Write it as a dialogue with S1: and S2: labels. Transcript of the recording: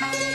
S1: Bye.